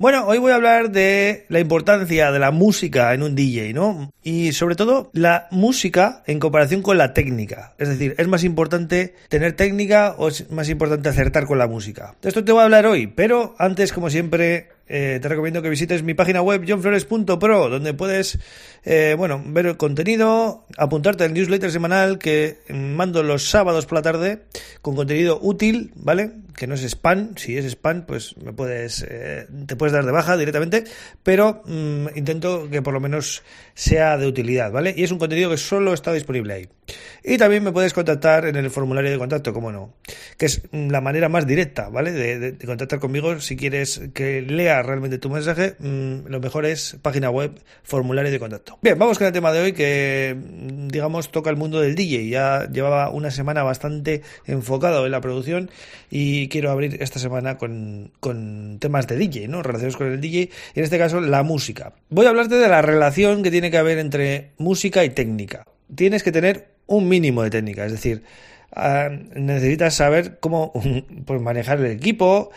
Bueno, hoy voy a hablar de la importancia de la música en un DJ, ¿no? Y sobre todo la música en comparación con la técnica. Es decir, ¿es más importante tener técnica o es más importante acertar con la música? De esto te voy a hablar hoy, pero antes, como siempre, eh, te recomiendo que visites mi página web johnflores.pro, donde puedes eh, bueno, ver el contenido, apuntarte al newsletter semanal que mando los sábados por la tarde con contenido útil, ¿vale? Que no es spam, si es spam, pues me puedes, eh, te puedes dar de baja directamente, pero mm, intento que por lo menos sea de utilidad, ¿vale? Y es un contenido que solo está disponible ahí. Y también me puedes contactar en el formulario de contacto, como no, que es la manera más directa, ¿vale? De, contactar conmigo si quieres que lea realmente tu mensaje, mm, lo mejor es página web, formulario de contacto. Bien, vamos con el tema de hoy que, digamos, toca el mundo del DJ. Ya llevaba una semana bastante enfocado en la producción y quiero abrir esta semana con, con temas de DJ, ¿no? Relacionados con el DJ y en este caso la música. Voy a hablarte de la relación que tiene que haber entre música y técnica. Tienes que tener un mínimo de técnica, es decir, ah, necesitas saber cómo pues, manejar el equipo,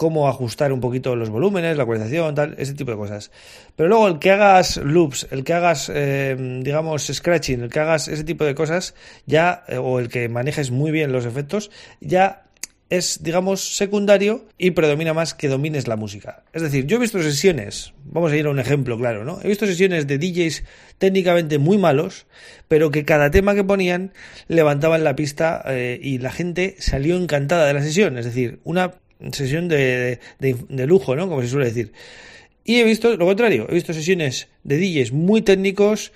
cómo ajustar un poquito los volúmenes, la ecualización, tal, ese tipo de cosas. Pero luego el que hagas loops, el que hagas, eh, digamos, scratching, el que hagas ese tipo de cosas, ya, eh, o el que manejes muy bien los efectos, ya es, digamos, secundario y predomina más que domines la música. Es decir, yo he visto sesiones, vamos a ir a un ejemplo claro, ¿no? He visto sesiones de DJs técnicamente muy malos, pero que cada tema que ponían levantaban la pista eh, y la gente salió encantada de la sesión. Es decir, una sesión de, de, lujo, ¿no? Como se suele decir. Y he visto lo contrario, he visto sesiones de DJs muy técnicos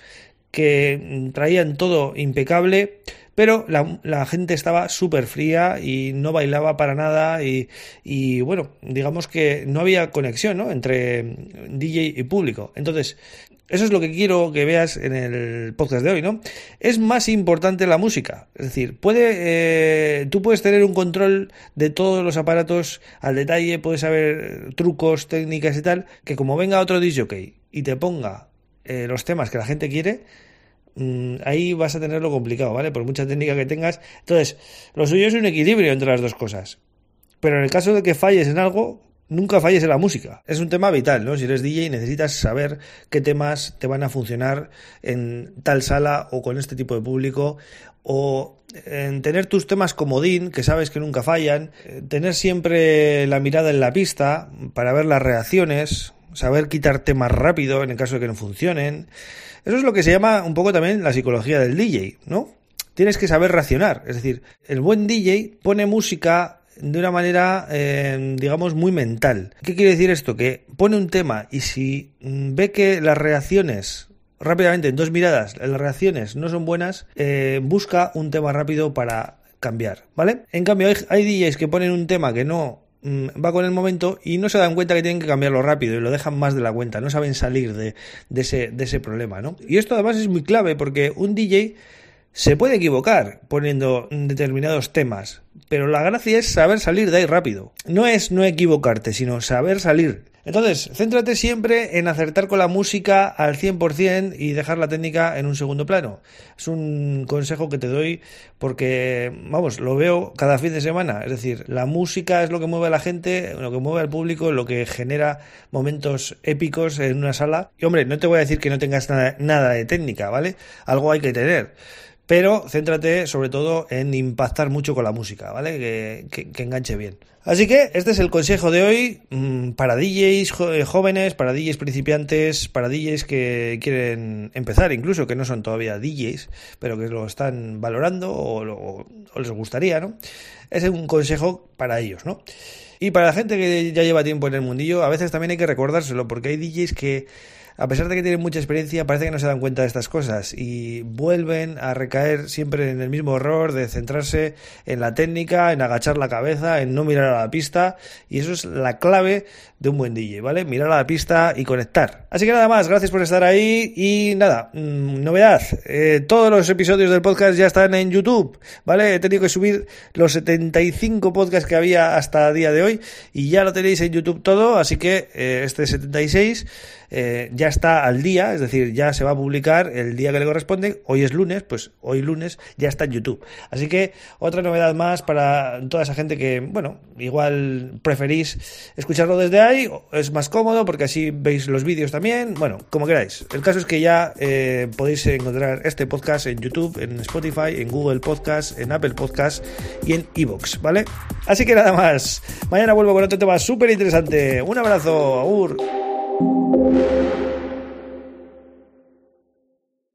que traían todo impecable, pero la, gente estaba súper fría y no bailaba para nada y, y, bueno, digamos que no había conexión ¿no? entre DJ y público. Entonces, eso es lo que quiero que veas en el podcast de hoy, ¿no? Es más importante la música. Es decir, puede, eh, tú puedes tener un control de todos los aparatos al detalle, puedes saber trucos, técnicas y tal, que como venga otro DJ y te ponga eh, los temas que la gente quiere, mm, ahí vas a tenerlo complicado, ¿vale? Por mucha técnica que tengas. Entonces, lo suyo es un equilibrio entre las dos cosas. Pero en el caso de que falles en algo, nunca falles en la música. Es un tema vital, ¿no? Si eres DJ necesitas saber qué temas te van a funcionar en tal sala o con este tipo de público o en tener tus temas comodín, que sabes que nunca fallan, tener siempre la mirada en la pista para ver las reacciones, saber quitar temas rápido en el caso de que no funcionen. Eso es lo que se llama un poco también la psicología del DJ, ¿no? Tienes que saber reaccionar, es decir, el buen DJ pone música de una manera, eh, digamos, muy mental. ¿Qué quiere decir esto? Que pone un tema y si mm, ve que las reacciones rápidamente, en dos miradas, las reacciones no son buenas, eh, busca un tema rápido para cambiar, ¿vale? En cambio, hay, hay DJs que ponen un tema que no mm, va con el momento y no se dan cuenta que tienen que cambiarlo rápido y lo dejan más de la cuenta, no saben salir de, de, ese, de ese problema, ¿no? Y esto además es muy clave porque un DJ se puede equivocar poniendo determinados temas, pero la gracia es saber salir de ahí rápido. No es no equivocarte, sino saber salir. Entonces, céntrate siempre en acertar con la música al 100% y dejar la técnica en un segundo plano. Es un consejo que te doy porque, vamos, lo veo cada fin de semana. Es decir, la música es lo que mueve a la gente, lo que mueve al público, lo que genera momentos épicos en una sala. Y hombre, no te voy a decir que no tengas nada, nada de técnica, ¿vale? Algo hay que tener pero céntrate sobre todo en impactar mucho con la música, ¿vale? Que, enganche bien. Así que este es el consejo de hoy mm, para DJs eh, jóvenes, para DJs principiantes, para DJs que quieren empezar, incluso que no son todavía DJs, pero que lo están valorando o, o les gustaría, ¿no? Es un consejo para ellos, ¿no? Y para la gente que ya lleva tiempo en el mundillo, a veces también hay que recordárselo, porque hay DJs que a pesar de que tienen mucha experiencia, parece que no se dan cuenta de estas cosas y vuelven a recaer siempre en el mismo error de centrarse en la técnica, en agachar la cabeza, en no mirar a la pista y eso es la clave de un buen DJ, ¿vale? Mirar a la pista y conectar. Así que nada más, gracias por estar ahí y nada, mmm, novedad, eh, todos los episodios del podcast ya están en YouTube, ¿vale? He tenido que subir los 75 podcasts que había hasta día de hoy y ya lo tenéis en YouTube todo, así que eh, este 76 eh, ya está al día, es decir, ya se va a publicar el día que le corresponde. Hoy es lunes, pues hoy lunes ya está en YouTube. Así que otra novedad más para toda esa gente que, bueno, igual preferís escucharlo desde ahí, es más cómodo porque así veis los vídeos también. Bueno, como queráis. El caso es que ya eh, podéis encontrar este podcast en YouTube, en Spotify, en Google Podcast, en Apple Podcast y en Evox, ¿vale? Así que nada más. Mañana vuelvo con otro tema súper interesante. Un abrazo, aur.